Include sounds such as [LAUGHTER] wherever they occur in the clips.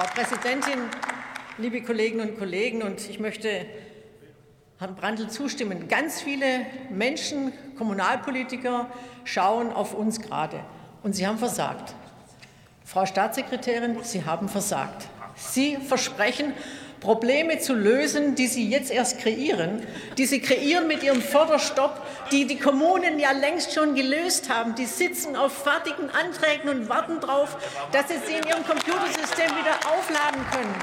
Frau Präsidentin, liebe Kolleginnen und Kollegen! Und ich möchte Herrn Brandl zustimmen. Ganz viele Menschen, Kommunalpolitiker schauen auf uns gerade. Und Sie haben versagt. Frau Staatssekretärin, Sie haben versagt. Sie versprechen, Probleme zu lösen, die Sie jetzt erst kreieren, die Sie kreieren mit Ihrem Förderstopp, die die Kommunen ja längst schon gelöst haben. Die sitzen auf fertigen Anträgen und warten darauf, dass Sie sie in Ihrem Computersystem wieder aufladen können.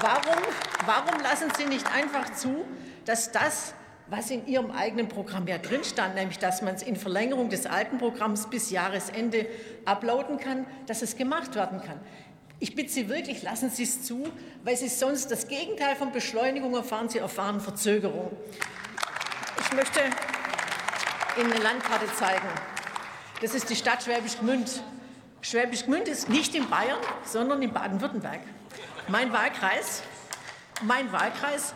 Warum, warum lassen Sie nicht einfach zu, dass das, was in Ihrem eigenen Programm ja drin stand, nämlich dass man es in Verlängerung des alten Programms bis Jahresende uploaden kann, dass es gemacht werden kann? Ich bitte Sie wirklich, lassen Sie es zu, weil Sie sonst das Gegenteil von Beschleunigung erfahren. Sie erfahren Verzögerung. Ich möchte Ihnen eine Landkarte zeigen. Das ist die Stadt Schwäbisch Gmünd. Schwäbisch Gmünd ist nicht in Bayern, sondern in Baden-Württemberg. Mein Wahlkreis, mein Wahlkreis.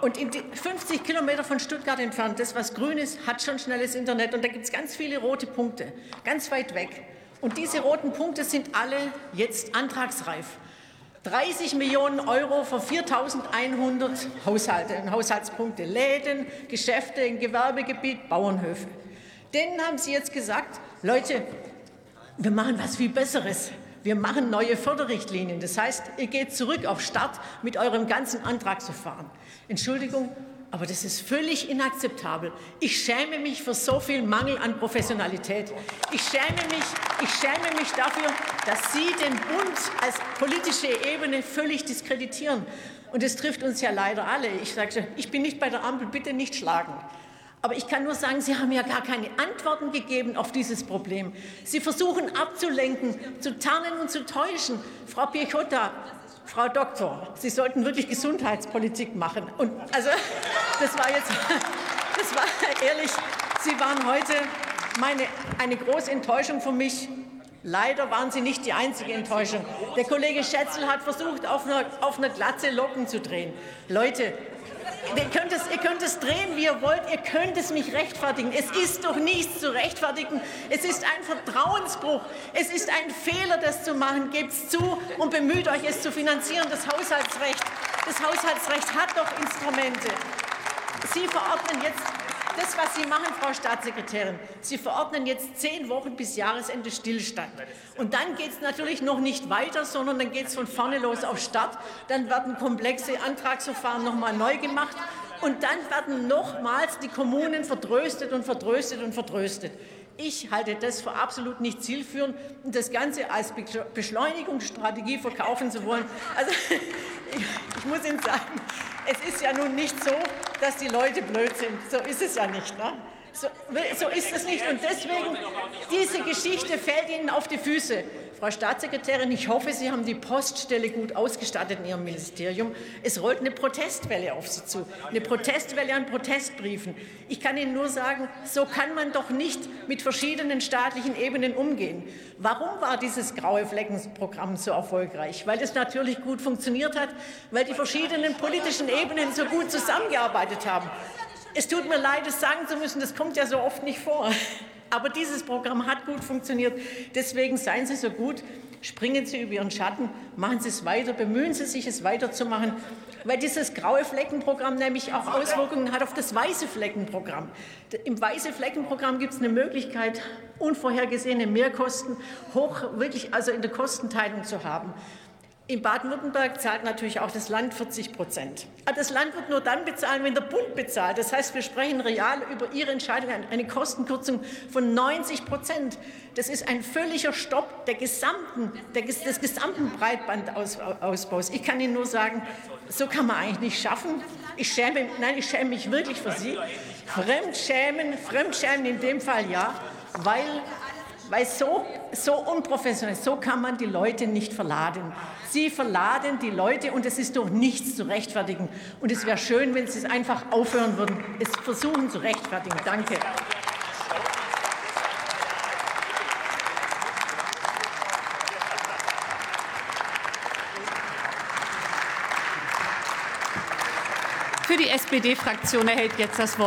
Und 50 Kilometer von Stuttgart entfernt, das, was grün ist, hat schon schnelles Internet. Und da gibt es ganz viele rote Punkte, ganz weit weg. Und diese roten Punkte sind alle jetzt antragsreif. 30 Millionen Euro für 4.100 Haushalte Haushaltspunkte, Läden, Geschäfte im Gewerbegebiet, Bauernhöfe. Denen haben Sie jetzt gesagt, Leute, wir machen was viel Besseres. Wir machen neue Förderrichtlinien. Das heißt, ihr geht zurück auf Start mit eurem ganzen Antragsverfahren. Entschuldigung, aber das ist völlig inakzeptabel. Ich schäme mich für so viel Mangel an Professionalität. Ich schäme mich, ich schäme mich dafür, dass Sie den Bund als politische Ebene völlig diskreditieren. Und es trifft uns ja leider alle. Ich sage, ich bin nicht bei der Ampel, bitte nicht schlagen. Aber ich kann nur sagen, Sie haben ja gar keine Antworten gegeben auf dieses Problem. Sie versuchen abzulenken, zu tarnen und zu täuschen. Frau Piechota, Frau Doktor, Sie sollten wirklich Gesundheitspolitik machen. Und also, das war jetzt, das war ehrlich, Sie waren heute meine, eine große Enttäuschung für mich. Leider waren Sie nicht die einzige Enttäuschung. Der Kollege Schätzel hat versucht, auf einer, auf einer Glatze Locken zu drehen. Leute, Ihr könnt, es, ihr könnt es drehen, wie ihr wollt. Ihr könnt es nicht rechtfertigen. Es ist doch nichts zu rechtfertigen. Es ist ein Vertrauensbruch. Es ist ein Fehler, das zu machen. Gebt es zu und bemüht euch, es zu finanzieren. Das Haushaltsrecht, das Haushaltsrecht hat doch Instrumente. Sie verordnen jetzt das, was Sie machen, Frau Staatssekretärin, Sie verordnen jetzt zehn Wochen bis Jahresende Stillstand. Und dann geht es natürlich noch nicht weiter, sondern dann geht es von vorne los auf Start. Dann werden komplexe Antragsverfahren noch mal neu gemacht. Und dann werden nochmals die Kommunen vertröstet und vertröstet und vertröstet. Ich halte das für absolut nicht zielführend und das Ganze als Beschleunigungsstrategie verkaufen zu wollen. Also, [LAUGHS] ich muss Ihnen sagen, es ist ja nun nicht so, dass die Leute blöd sind. So ist es ja nicht. Ne? So, so ist es nicht. Und deswegen, diese Geschichte fällt Ihnen auf die Füße. Frau Staatssekretärin, ich hoffe, Sie haben die Poststelle gut ausgestattet in Ihrem Ministerium. Es rollt eine Protestwelle auf Sie zu, eine Protestwelle an Protestbriefen. Ich kann Ihnen nur sagen, so kann man doch nicht mit verschiedenen staatlichen Ebenen umgehen. Warum war dieses graue Fleckenprogramm so erfolgreich? Weil es natürlich gut funktioniert hat, weil die verschiedenen politischen Ebenen so gut zusammengearbeitet haben. Es tut mir leid, es sagen zu müssen, das kommt ja so oft nicht vor. Aber dieses Programm hat gut funktioniert. Deswegen seien Sie so gut, springen Sie über Ihren Schatten, machen Sie es weiter, bemühen Sie sich, es weiterzumachen, weil dieses graue Fleckenprogramm nämlich auch Auswirkungen hat auf das weiße Fleckenprogramm. Im weiße Fleckenprogramm gibt es eine Möglichkeit, unvorhergesehene Mehrkosten hoch wirklich also in der Kostenteilung zu haben. In Baden-Württemberg zahlt natürlich auch das Land 40 Prozent. Das Land wird nur dann bezahlen, wenn der Bund bezahlt. Das heißt, wir sprechen real über Ihre Entscheidung eine Kostenkürzung von 90 Prozent. Das ist ein völliger Stopp der gesamten, der, des gesamten Breitbandausbaus. Ich kann Ihnen nur sagen, so kann man eigentlich nicht schaffen. Ich schäme, nein, ich schäme mich wirklich für Sie. Fremdschämen, Fremdschämen in dem Fall ja, weil weil so, so unprofessionell, so kann man die Leute nicht verladen. Sie verladen die Leute und es ist durch nichts zu rechtfertigen. Und es wäre schön, wenn Sie es einfach aufhören würden, es versuchen zu rechtfertigen. Danke. Für die SPD-Fraktion erhält jetzt das Wort